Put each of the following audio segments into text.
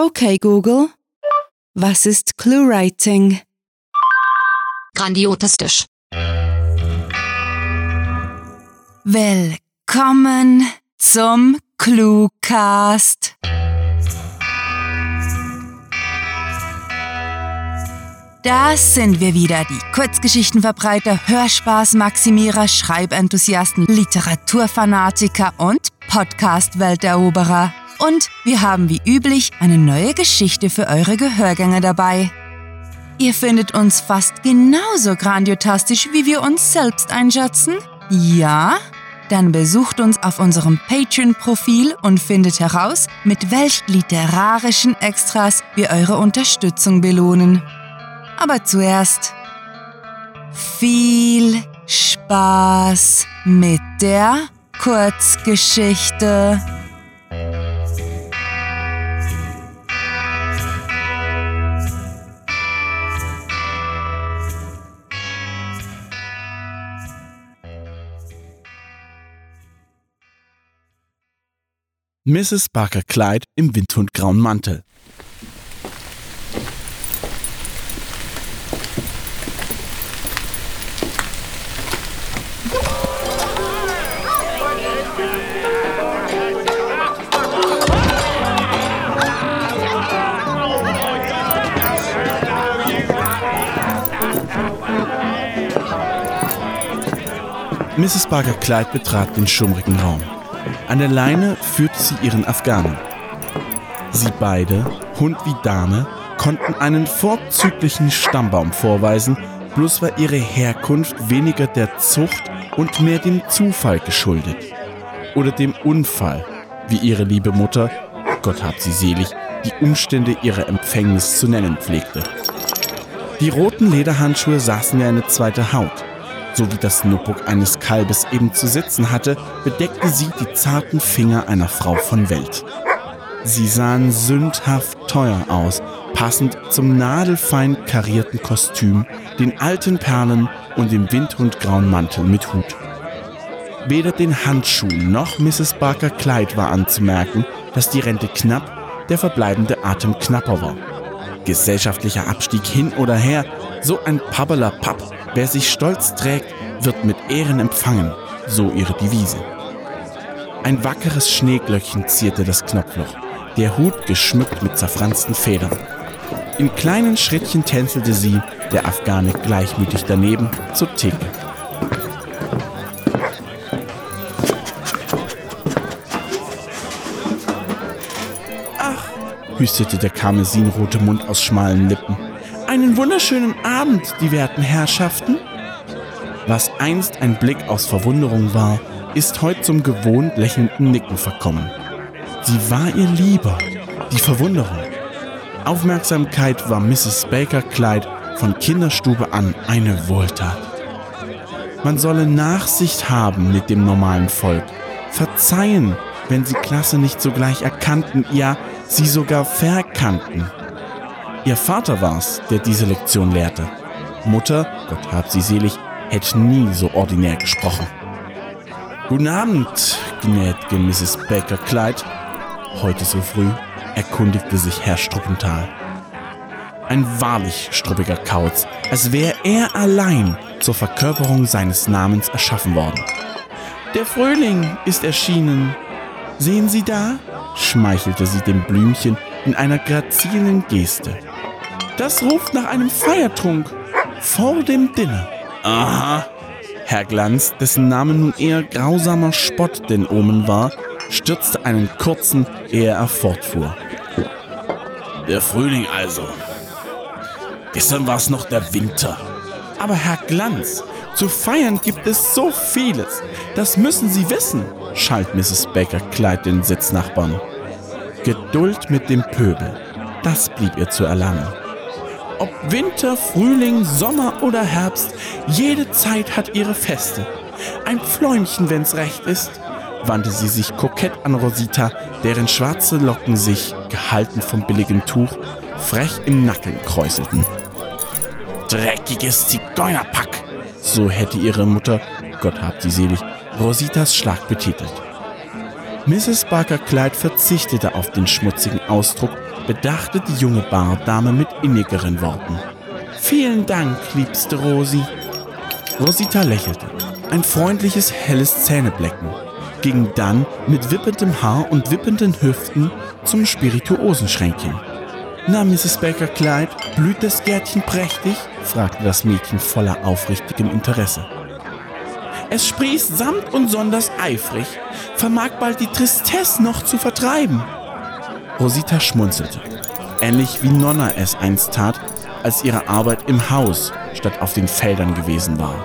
Okay, Google. Was ist ClueWriting? Grandiotistisch. Willkommen zum Cluecast. Das sind wir wieder, die Kurzgeschichtenverbreiter, Hörspaßmaximierer, Schreibenthusiasten, Literaturfanatiker und Podcast-Welteroberer. Und wir haben wie üblich eine neue Geschichte für eure Gehörgänge dabei. Ihr findet uns fast genauso grandiotastisch, wie wir uns selbst einschätzen? Ja? Dann besucht uns auf unserem Patreon-Profil und findet heraus, mit welch literarischen Extras wir eure Unterstützung belohnen. Aber zuerst viel Spaß mit der Kurzgeschichte. Mrs. Barker Clyde im windhundgrauen Mantel. Mrs. Barker Clyde betrat den schummrigen Raum. An der Leine führte sie ihren Afghanen. Sie beide, Hund wie Dame, konnten einen vorzüglichen Stammbaum vorweisen, bloß war ihre Herkunft weniger der Zucht und mehr dem Zufall geschuldet. Oder dem Unfall, wie ihre liebe Mutter, Gott hab sie selig, die Umstände ihrer Empfängnis zu nennen pflegte. Die roten Lederhandschuhe saßen wie eine zweite Haut so wie das Notebook eines Kalbes eben zu sitzen hatte, bedeckte sie die zarten Finger einer Frau von Welt. Sie sahen sündhaft teuer aus, passend zum nadelfein karierten Kostüm, den alten Perlen und dem windhundgrauen Mantel mit Hut. Weder den Handschuhen noch Mrs. Barker Kleid war anzumerken, dass die Rente knapp, der verbleibende Atem knapper war. Gesellschaftlicher Abstieg hin oder her, so ein Pabbeler Papp Wer sich stolz trägt, wird mit Ehren empfangen, so ihre Devise. Ein wackeres Schneeglöckchen zierte das Knopfloch, der Hut geschmückt mit zerfransten Federn. In kleinen Schrittchen tänzelte sie, der Afghane gleichmütig daneben, zur Theke. Ach, hüstete der karmesinrote Mund aus schmalen Lippen. Einen wunderschönen Abend, die werten Herrschaften. Was einst ein Blick aus Verwunderung war, ist heute zum gewohnt lächelnden Nicken verkommen. Sie war ihr lieber, die Verwunderung. Aufmerksamkeit war Mrs. Baker Clyde von Kinderstube an eine Wohltat. Man solle Nachsicht haben mit dem normalen Volk, verzeihen, wenn sie Klasse nicht sogleich erkannten, ja, sie sogar verkannten. Ihr Vater war's, der diese Lektion lehrte. Mutter, Gott hab sie selig, hätte nie so ordinär gesprochen. Guten Abend, gnädige Mrs. Baker Clyde. Heute so früh erkundigte sich Herr Struppenthal. Ein wahrlich struppiger Kauz, als wäre er allein zur Verkörperung seines Namens erschaffen worden. Der Frühling ist erschienen. Sehen Sie da? schmeichelte sie dem Blümchen in einer grazilen Geste. Das ruft nach einem Feiertrunk vor dem Dinner. Aha. Herr Glanz, dessen Name nun eher grausamer Spott denn Omen war, stürzte einen kurzen, ehe er fortfuhr. Der Frühling also. Gestern war es noch der Winter. Aber Herr Glanz, zu feiern gibt es so vieles. Das müssen Sie wissen, schalt Mrs. Baker Clyde den Sitznachbarn. Geduld mit dem Pöbel, das blieb ihr zu erlangen. Ob Winter, Frühling, Sommer oder Herbst, jede Zeit hat ihre Feste. Ein Pfläumchen, wenn's recht ist, wandte sie sich kokett an Rosita, deren schwarze Locken sich, gehalten vom billigen Tuch, frech im Nacken kräuselten. Dreckiges Zigeunerpack, so hätte ihre Mutter, Gott hab sie selig, Rositas Schlag betitelt. Mrs. Barker Clyde verzichtete auf den schmutzigen Ausdruck bedachte die junge Bardame mit innigeren Worten. Vielen Dank, liebste Rosi. Rosita lächelte. Ein freundliches, helles Zähneblecken ging dann mit wippendem Haar und wippenden Hüften zum Spirituosenschränkchen. Na, Mrs. Baker Clyde, blüht das Gärtchen prächtig? fragte das Mädchen voller aufrichtigem Interesse. Es sprießt samt und sonders eifrig, vermag bald die Tristesse noch zu vertreiben. Rosita schmunzelte, ähnlich wie Nonna es einst tat, als ihre Arbeit im Haus statt auf den Feldern gewesen war.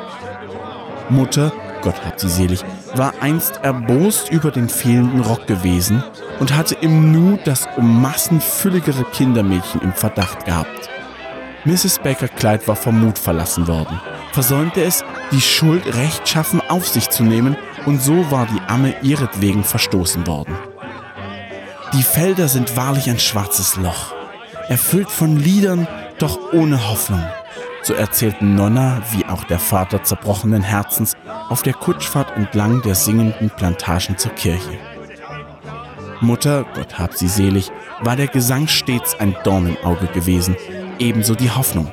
Mutter, Gott hat sie selig, war einst erbost über den fehlenden Rock gewesen und hatte im Nu das um Massen fülligere Kindermädchen im Verdacht gehabt. Mrs. Baker Clyde war vom Mut verlassen worden, versäumte es, die Schuld rechtschaffen auf sich zu nehmen, und so war die Amme ihretwegen verstoßen worden. Die Felder sind wahrlich ein schwarzes Loch, erfüllt von Liedern, doch ohne Hoffnung. So erzählten Nonna wie auch der Vater zerbrochenen Herzens auf der Kutschfahrt entlang der singenden Plantagen zur Kirche. Mutter, Gott hab sie selig, war der Gesang stets ein Dorn im Auge gewesen, ebenso die Hoffnung.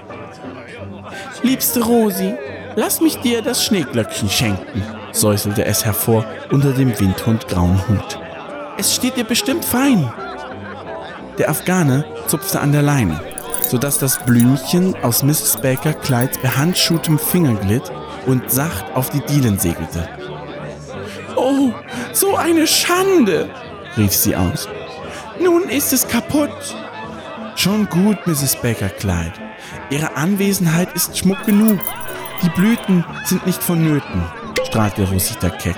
Liebste Rosi, lass mich dir das Schneeglöckchen schenken, säuselte es hervor unter dem windhundgrauen Hut. Es steht dir bestimmt fein. Der Afghane zupfte an der Leine, sodass das Blümchen aus Mrs. Baker Clydes behandschuhtem Finger glitt und sacht auf die Dielen segelte. Oh, so eine Schande, rief sie aus. Nun ist es kaputt. Schon gut, Mrs. Baker Clyde. Ihre Anwesenheit ist Schmuck genug. Die Blüten sind nicht vonnöten, strahlte Rosita keck.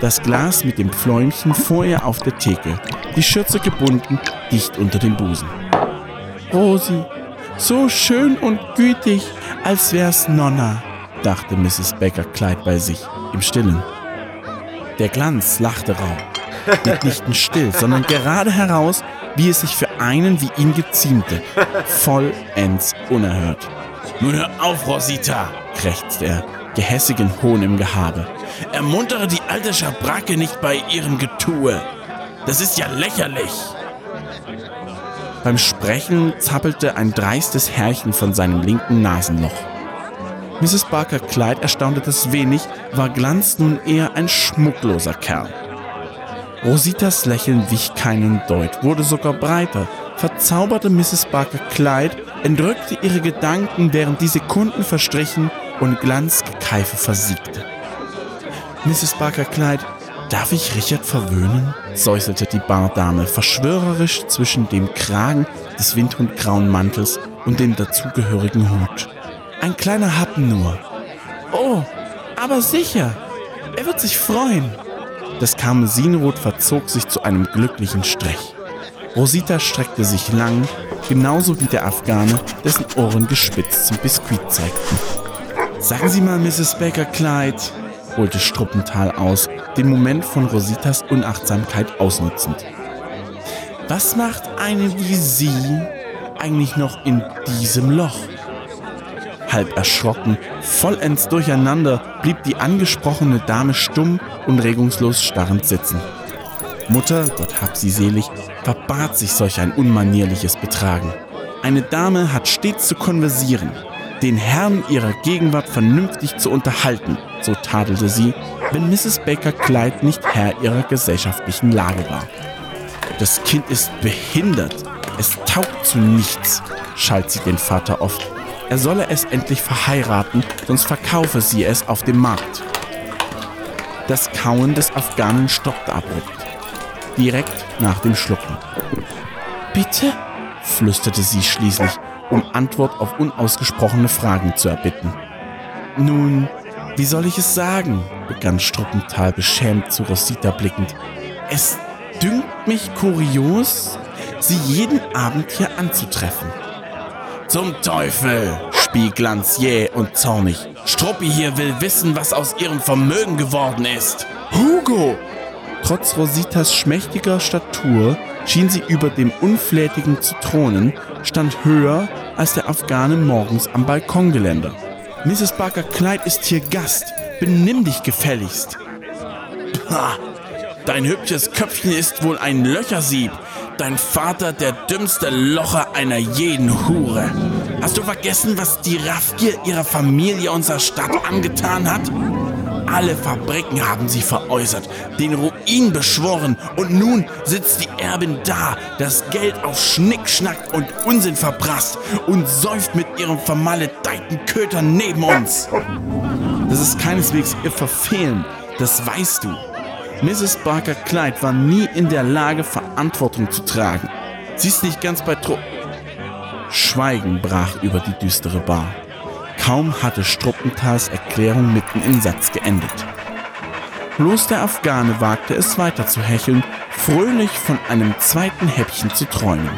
Das Glas mit dem Pfläumchen vor ihr auf der Theke, die Schürze gebunden, dicht unter dem Busen. Rosi, so schön und gütig, als wär's Nonna, dachte Mrs. Baker Clyde bei sich, im Stillen. Der Glanz lachte rau, mitnichten still, sondern gerade heraus, wie es sich für einen wie ihn geziemte, vollends unerhört. Nun hör auf, Rosita, krächzte er, gehässigen Hohn im Gehabe. Ermuntere die alte Schabracke nicht bei ihrem Getue. Das ist ja lächerlich. Beim Sprechen zappelte ein dreistes Herrchen von seinem linken Nasenloch. Mrs. Barker Clyde erstaunte das wenig, war Glanz nun eher ein schmuckloser Kerl. Rositas Lächeln wich keinen Deut, wurde sogar breiter, verzauberte Mrs. Barker Clyde, entrückte ihre Gedanken, während die Sekunden verstrichen und Glanzgekeife versiegte. Mrs. Barker Clyde, darf ich Richard verwöhnen? säuselte die Bardame, verschwörerisch zwischen dem Kragen des windhundgrauen Mantels und dem dazugehörigen Hut. Ein kleiner Happen nur. Oh, aber sicher. Er wird sich freuen. Das Karmesinrot verzog sich zu einem glücklichen Strich. Rosita streckte sich lang, genauso wie der Afghane, dessen Ohren gespitzt zum Biskuit zeigten. Sagen Sie mal, Mrs. Baker Clyde, holte Struppenthal aus, den Moment von Rositas Unachtsamkeit ausnutzend. Was macht eine wie Sie eigentlich noch in diesem Loch? Halb erschrocken, vollends durcheinander, blieb die angesprochene Dame stumm und regungslos starrend sitzen. Mutter, Gott hab sie selig, verbat sich solch ein unmanierliches Betragen. Eine Dame hat stets zu konversieren, den Herrn ihrer Gegenwart vernünftig zu unterhalten, so tadelte sie, wenn Mrs. Baker Clyde nicht Herr ihrer gesellschaftlichen Lage war. Das Kind ist behindert, es taugt zu nichts, schalt sie den Vater oft. Er solle es endlich verheiraten, sonst verkaufe sie es auf dem Markt. Das Kauen des Afghanen stoppte abrupt, direkt nach dem Schlucken. Bitte? flüsterte sie schließlich, um Antwort auf unausgesprochene Fragen zu erbitten. Nun, wie soll ich es sagen? begann Struppenthal beschämt zu Rosita blickend. Es dünkt mich kurios, Sie jeden Abend hier anzutreffen. Zum Teufel! spie Glanz jäh und zornig. Struppi hier will wissen, was aus ihrem Vermögen geworden ist. Hugo! Trotz Rositas schmächtiger Statur schien sie über dem Unflätigen zu thronen, stand höher als der Afghane morgens am Balkongeländer. Mrs. Barker Clyde ist hier Gast. Benimm dich gefälligst. Ha, dein hübsches Köpfchen ist wohl ein Löchersieb. dein Vater der dümmste Locher einer jeden Hure. Hast du vergessen, was die Raffgier ihrer Familie unserer Stadt angetan hat? Alle Fabriken haben sie veräußert, den Ruin beschworen und nun sitzt die Erbin da, das Geld auf Schnickschnack und Unsinn verprasst und säuft mit ihrem vermaledeiten Köter neben uns. Das ist keineswegs ihr Verfehlen, das weißt du. Mrs. Barker Clyde war nie in der Lage, Verantwortung zu tragen. Sie ist nicht ganz bei Tro. Schweigen brach über die düstere Bar. Kaum hatte Struppentals Erklärung mitten im Satz geendet. Bloß der Afghane wagte es weiter zu hecheln, fröhlich von einem zweiten Häppchen zu träumen.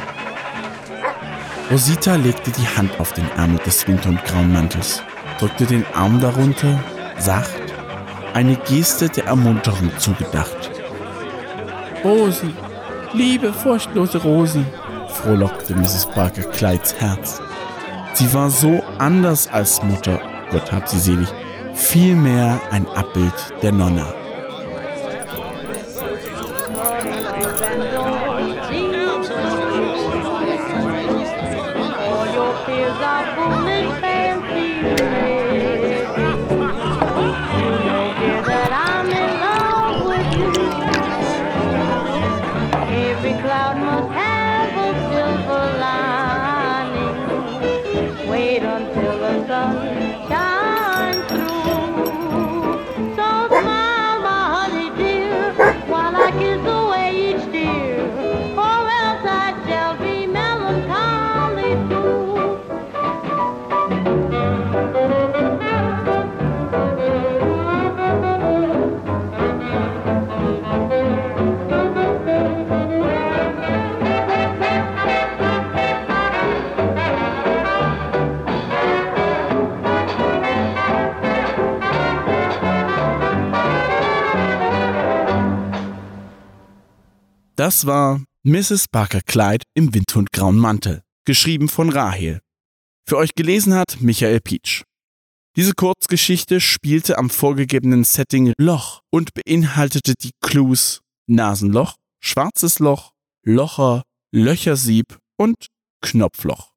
Rosita legte die Hand auf den Ärmel des Winter- und Grauen drückte den Arm darunter, sacht, eine Geste der Ermunterung zugedacht. Rosi, liebe, furchtlose Rosi, frohlockte Mrs. Barker Clydes Herz. Sie war so anders als Mutter, Gott hab sie selig, vielmehr ein Abbild der Nonna. Das war Mrs. Barker Clyde im Windhundgrauen Mantel, geschrieben von Rahel. Für euch gelesen hat Michael Pietsch. Diese Kurzgeschichte spielte am vorgegebenen Setting Loch und beinhaltete die Clues Nasenloch, Schwarzes Loch, Locher, Löchersieb und Knopfloch.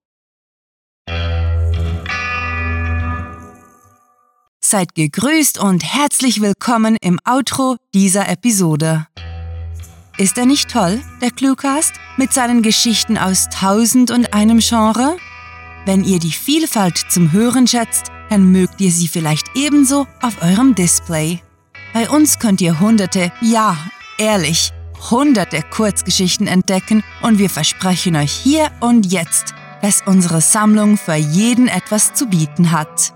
Seid gegrüßt und herzlich willkommen im Outro dieser Episode. Ist er nicht toll, der Cluecast, mit seinen Geschichten aus tausend und einem Genre? Wenn ihr die Vielfalt zum Hören schätzt, dann mögt ihr sie vielleicht ebenso auf eurem Display. Bei uns könnt ihr hunderte, ja, ehrlich, hunderte Kurzgeschichten entdecken und wir versprechen euch hier und jetzt, dass unsere Sammlung für jeden etwas zu bieten hat.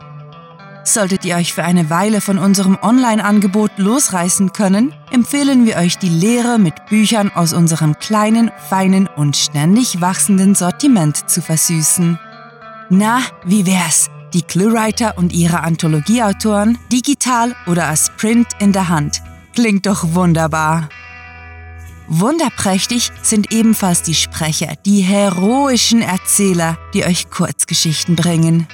Solltet ihr euch für eine Weile von unserem Online-Angebot losreißen können, empfehlen wir euch die Lehre mit Büchern aus unserem kleinen, feinen und ständig wachsenden Sortiment zu versüßen. Na, wie wär's? Die Cluewriter und ihre Anthologieautoren digital oder als Print in der Hand. Klingt doch wunderbar. Wunderprächtig sind ebenfalls die Sprecher, die heroischen Erzähler, die euch Kurzgeschichten bringen.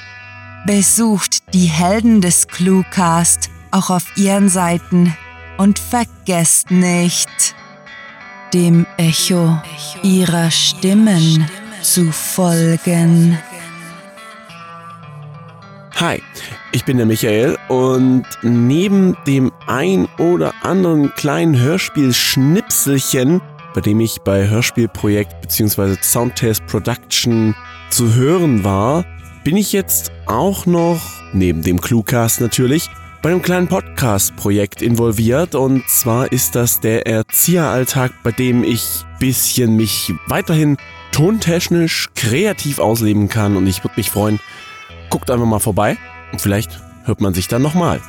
Besucht die Helden des Cluecast auch auf ihren Seiten und vergesst nicht, dem Echo ihrer Stimmen zu folgen. Hi, ich bin der Michael und neben dem ein oder anderen kleinen Hörspiel-Schnipselchen, bei dem ich bei Hörspielprojekt bzw. Soundtest Production zu hören war, bin ich jetzt auch noch, neben dem Cluecast natürlich, bei einem kleinen Podcast-Projekt involviert. Und zwar ist das der Erzieheralltag, bei dem ich bisschen mich weiterhin tontechnisch kreativ ausleben kann. Und ich würde mich freuen, guckt einfach mal vorbei. Und vielleicht hört man sich dann nochmal.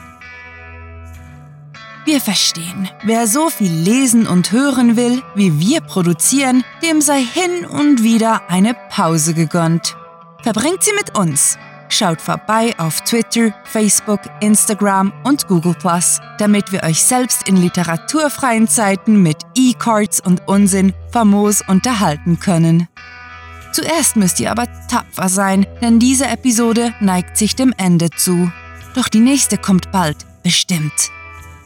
Wir verstehen, wer so viel lesen und hören will, wie wir produzieren, dem sei hin und wieder eine Pause gegönnt. Verbringt sie mit uns. Schaut vorbei auf Twitter, Facebook, Instagram und Google damit wir euch selbst in literaturfreien Zeiten mit E-Cards und Unsinn famos unterhalten können. Zuerst müsst ihr aber tapfer sein, denn diese Episode neigt sich dem Ende zu. Doch die nächste kommt bald, bestimmt.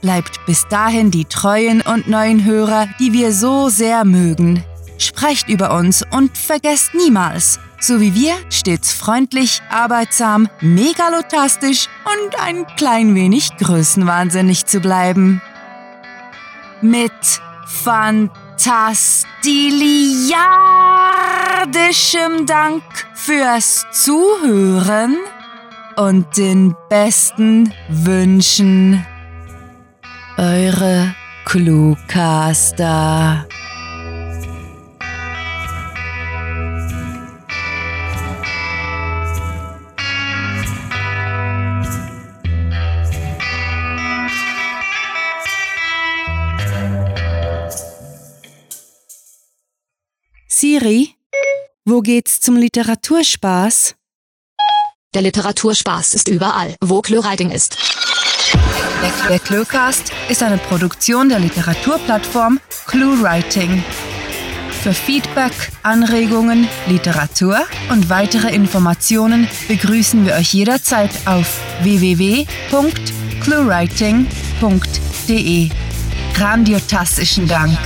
Bleibt bis dahin die treuen und neuen Hörer, die wir so sehr mögen. sprecht über uns und vergesst niemals, so wie wir, stets freundlich, arbeitsam, megalotastisch und ein klein wenig größenwahnsinnig zu bleiben. Mit fantastiliardischem Dank fürs Zuhören und den besten Wünschen. Eure Cluecaster. Wo geht's zum Literaturspaß? Der Literaturspaß ist überall, wo ClueWriting ist. Der Cluecast ist eine Produktion der Literaturplattform ClueWriting. Für Feedback, Anregungen, Literatur und weitere Informationen begrüßen wir euch jederzeit auf www.cluewriting.de. Grandiotastischen Dank.